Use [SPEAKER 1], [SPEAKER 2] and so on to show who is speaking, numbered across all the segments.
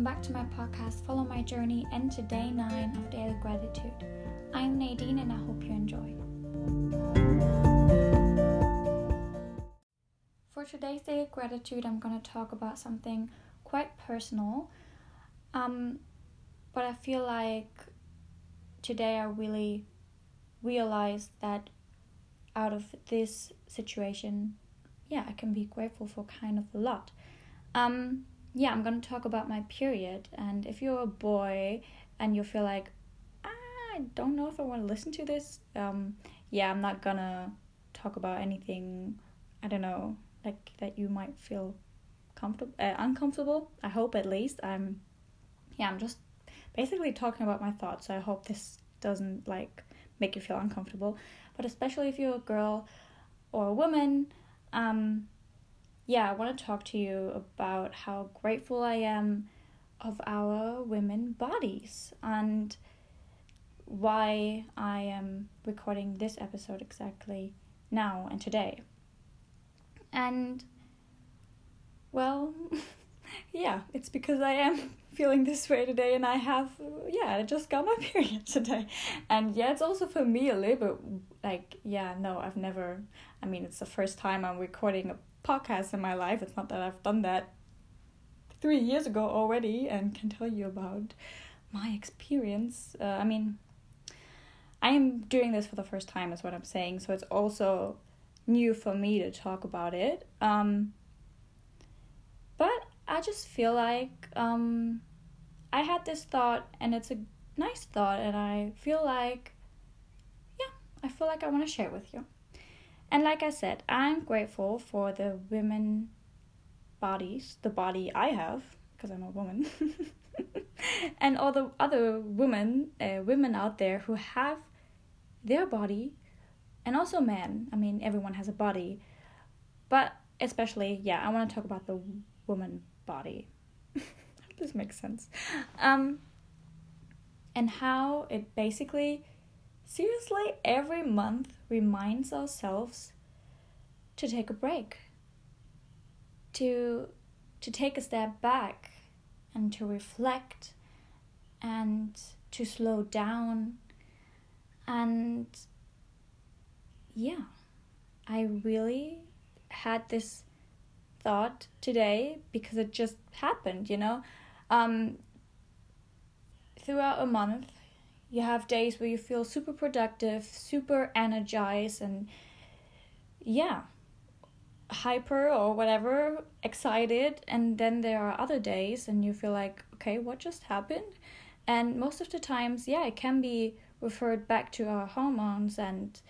[SPEAKER 1] welcome back to my podcast, Follow My Journey, and to day 9 of Daily Gratitude. I'm Nadine and I hope you enjoy. For today's Daily Gratitude, I'm going to talk about something quite personal, um, but I feel like today I really realized that out of this situation, yeah, I can be grateful for kind of a lot. Um, yeah, I'm gonna talk about my period. And if you're a boy and you feel like, ah, I don't know if I want to listen to this, um, yeah, I'm not gonna talk about anything. I don't know, like that you might feel comfortable, uh, uncomfortable. I hope at least. I'm, yeah, I'm just basically talking about my thoughts. So I hope this doesn't like make you feel uncomfortable. But especially if you're a girl or a woman, um, yeah, I want to talk to you about how grateful I am of our women bodies and why I am recording this episode exactly now and today. And well, yeah, it's because I am feeling this way today and I have yeah, I just got my period today. And yeah, it's also for me a little bit like yeah, no, I've never I mean, it's the first time I'm recording a podcasts in my life. It's not that I've done that three years ago already and can tell you about my experience. Uh, I mean, I am doing this for the first time, is what I'm saying. So it's also new for me to talk about it. Um, but I just feel like um, I had this thought, and it's a nice thought, and I feel like, yeah, I feel like I want to share it with you. And like I said, I'm grateful for the women bodies, the body I have, because I'm a woman, and all the other women, uh, women out there who have their body, and also men. I mean, everyone has a body, but especially, yeah, I want to talk about the woman body. this makes sense. Um, and how it basically seriously every month reminds ourselves to take a break to to take a step back and to reflect and to slow down. And yeah i really had this thought today because it just happened you know? Um throughout a month you have days where you feel super productive, super energized, and yeah, hyper or whatever, excited. And then there are other days, and you feel like, okay, what just happened? And most of the times, yeah, it can be referred back to our hormones and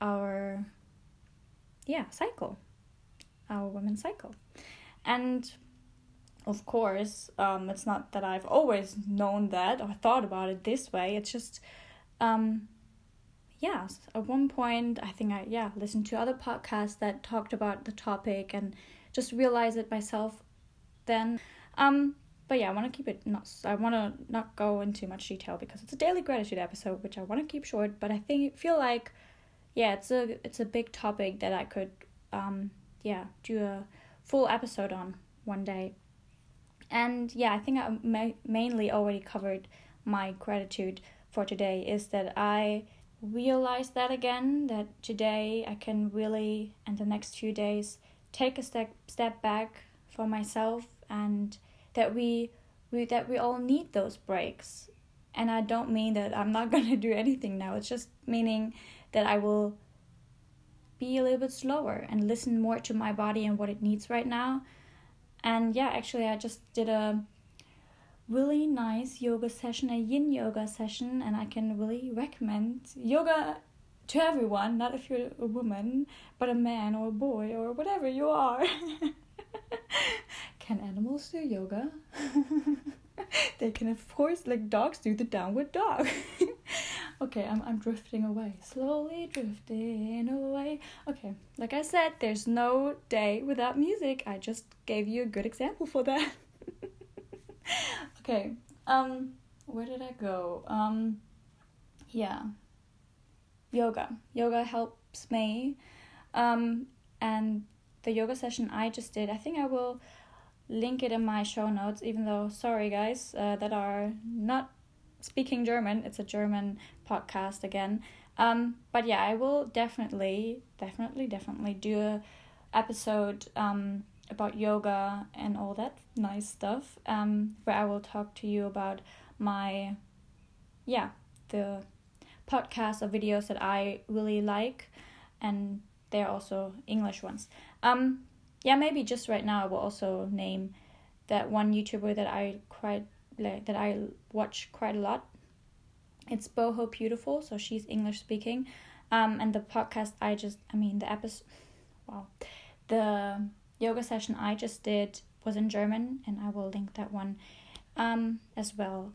[SPEAKER 1] our, yeah, cycle, our women's cycle. And of course, um, it's not that I've always known that or thought about it this way. It's just, um, yeah, at one point, I think I, yeah, listened to other podcasts that talked about the topic and just realized it myself then. Um, but yeah, I want to keep it not, I want to not go into much detail because it's a daily gratitude episode, which I want to keep short, but I think, feel like, yeah, it's a, it's a big topic that I could, um, yeah, do a full episode on one day. And yeah, I think I ma- mainly already covered my gratitude for today is that I realized that again that today I can really and the next few days take a step step back for myself and that we we that we all need those breaks. And I don't mean that I'm not going to do anything now. It's just meaning that I will be a little bit slower and listen more to my body and what it needs right now and yeah, actually, I just did a really nice yoga session, a yin yoga session, and I can really recommend yoga to everyone, not if you're a woman, but a man or a boy or whatever you are. can animals do yoga? they can, of course, like dogs do the downward dog. okay, I'm, I'm drifting away. Slowly drifting away. Okay, like I said, there's no day without music. I just gave you a good example for that. okay, um, where did I go? Um, yeah. Yoga. Yoga helps me. Um, and the yoga session I just did, I think I will link it in my show notes, even though, sorry guys, uh, that are not speaking German. It's a German podcast again. Um, but yeah, I will definitely, definitely, definitely do a episode um, about yoga and all that nice stuff. Um, where I will talk to you about my, yeah, the podcasts or videos that I really like, and they're also English ones. Um, yeah, maybe just right now I will also name that one YouTuber that I quite like that I watch quite a lot. It's Boho Beautiful, so she's English speaking. Um, and the podcast I just, I mean, the episode, wow, the yoga session I just did was in German, and I will link that one um, as well.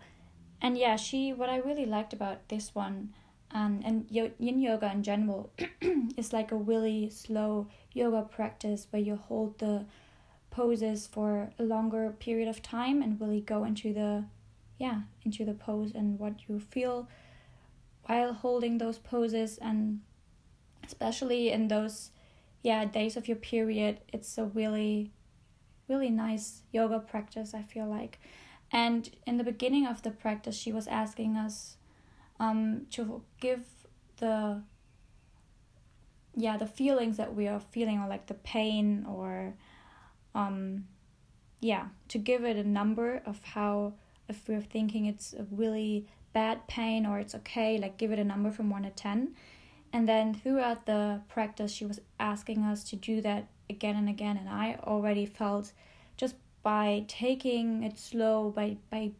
[SPEAKER 1] And yeah, she, what I really liked about this one, um, and yin yoga in general, is like a really slow yoga practice where you hold the poses for a longer period of time and really go into the yeah into the pose and what you feel while holding those poses? And especially in those yeah days of your period it's a really really nice yoga practice i feel like. And in the beginning of the practice she was asking us um, to give the yeah the feelings that we are feeling or like the pain or um yeah to give it a number of how if we're thinking it's a really bad pain or it's okay like give it a number from 1 to 10 and then throughout the practice she was asking us to do that again and again and i already felt just by taking it slow by by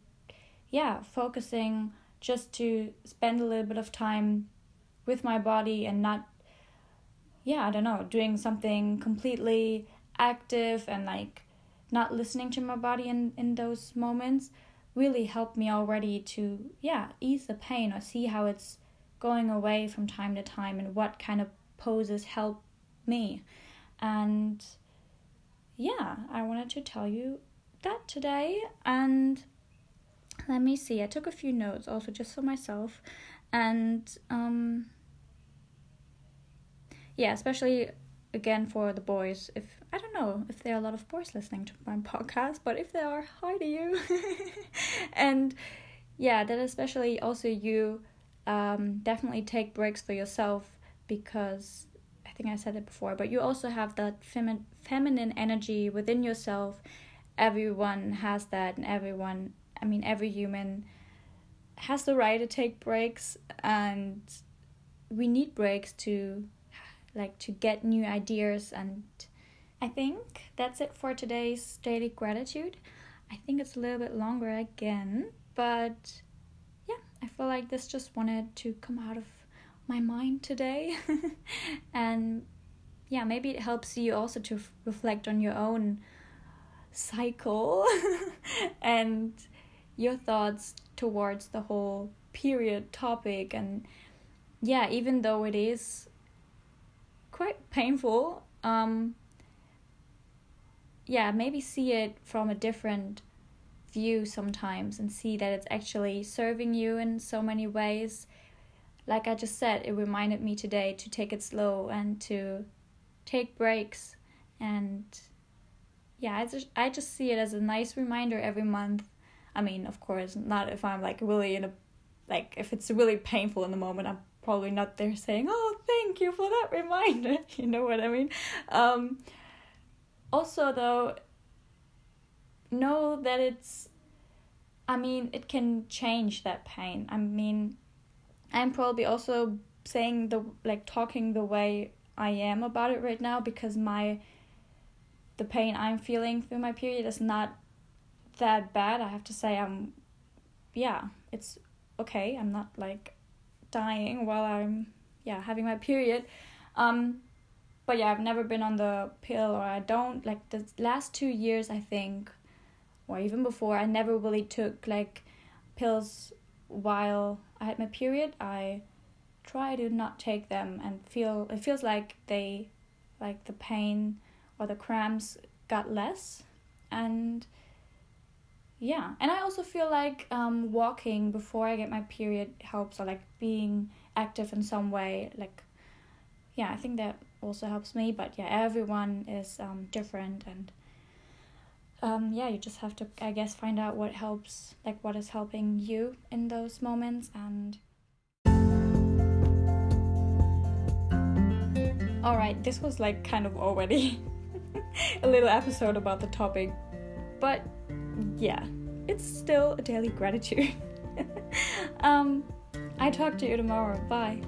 [SPEAKER 1] yeah focusing just to spend a little bit of time with my body and not yeah, I don't know, doing something completely active and like not listening to my body in, in those moments really helped me already to, yeah, ease the pain or see how it's going away from time to time and what kind of poses help me. And yeah, I wanted to tell you that today. And let me see, I took a few notes also just for myself. And um, yeah, especially again for the boys. If I don't know if there are a lot of boys listening to my podcast, but if there are, hi to you. and yeah, that especially also you um, definitely take breaks for yourself because I think I said it before, but you also have that femi- feminine energy within yourself. Everyone has that, and everyone, I mean, every human has the right to take breaks, and we need breaks to like to get new ideas and I think that's it for today's daily gratitude. I think it's a little bit longer again, but yeah, I feel like this just wanted to come out of my mind today. and yeah, maybe it helps you also to f- reflect on your own cycle and your thoughts towards the whole period topic and yeah, even though it is quite painful. Um, yeah, maybe see it from a different view sometimes and see that it's actually serving you in so many ways. Like I just said, it reminded me today to take it slow and to take breaks and yeah, I just I just see it as a nice reminder every month. I mean, of course, not if I'm like really in a like if it's really painful in the moment, I'm probably not there saying, "Oh, thank you for that reminder." you know what I mean? Um, also, though, know that it's. I mean, it can change that pain. I mean, I'm probably also saying the like talking the way I am about it right now because my the pain I'm feeling through my period is not that bad. I have to say I'm yeah, it's okay. I'm not like dying while I'm yeah having my period. Um, but yeah, I've never been on the pill, or I don't like the last two years. I think, or even before, I never really took like pills while I had my period. I try to not take them and feel it feels like they like the pain or the cramps got less and yeah and i also feel like um, walking before i get my period helps or like being active in some way like yeah i think that also helps me but yeah everyone is um, different and um, yeah, you just have to, I guess, find out what helps, like what is helping you in those moments. And all right, this was like kind of already a little episode about the topic, but yeah, it's still a daily gratitude. um, I talk to you tomorrow. Bye.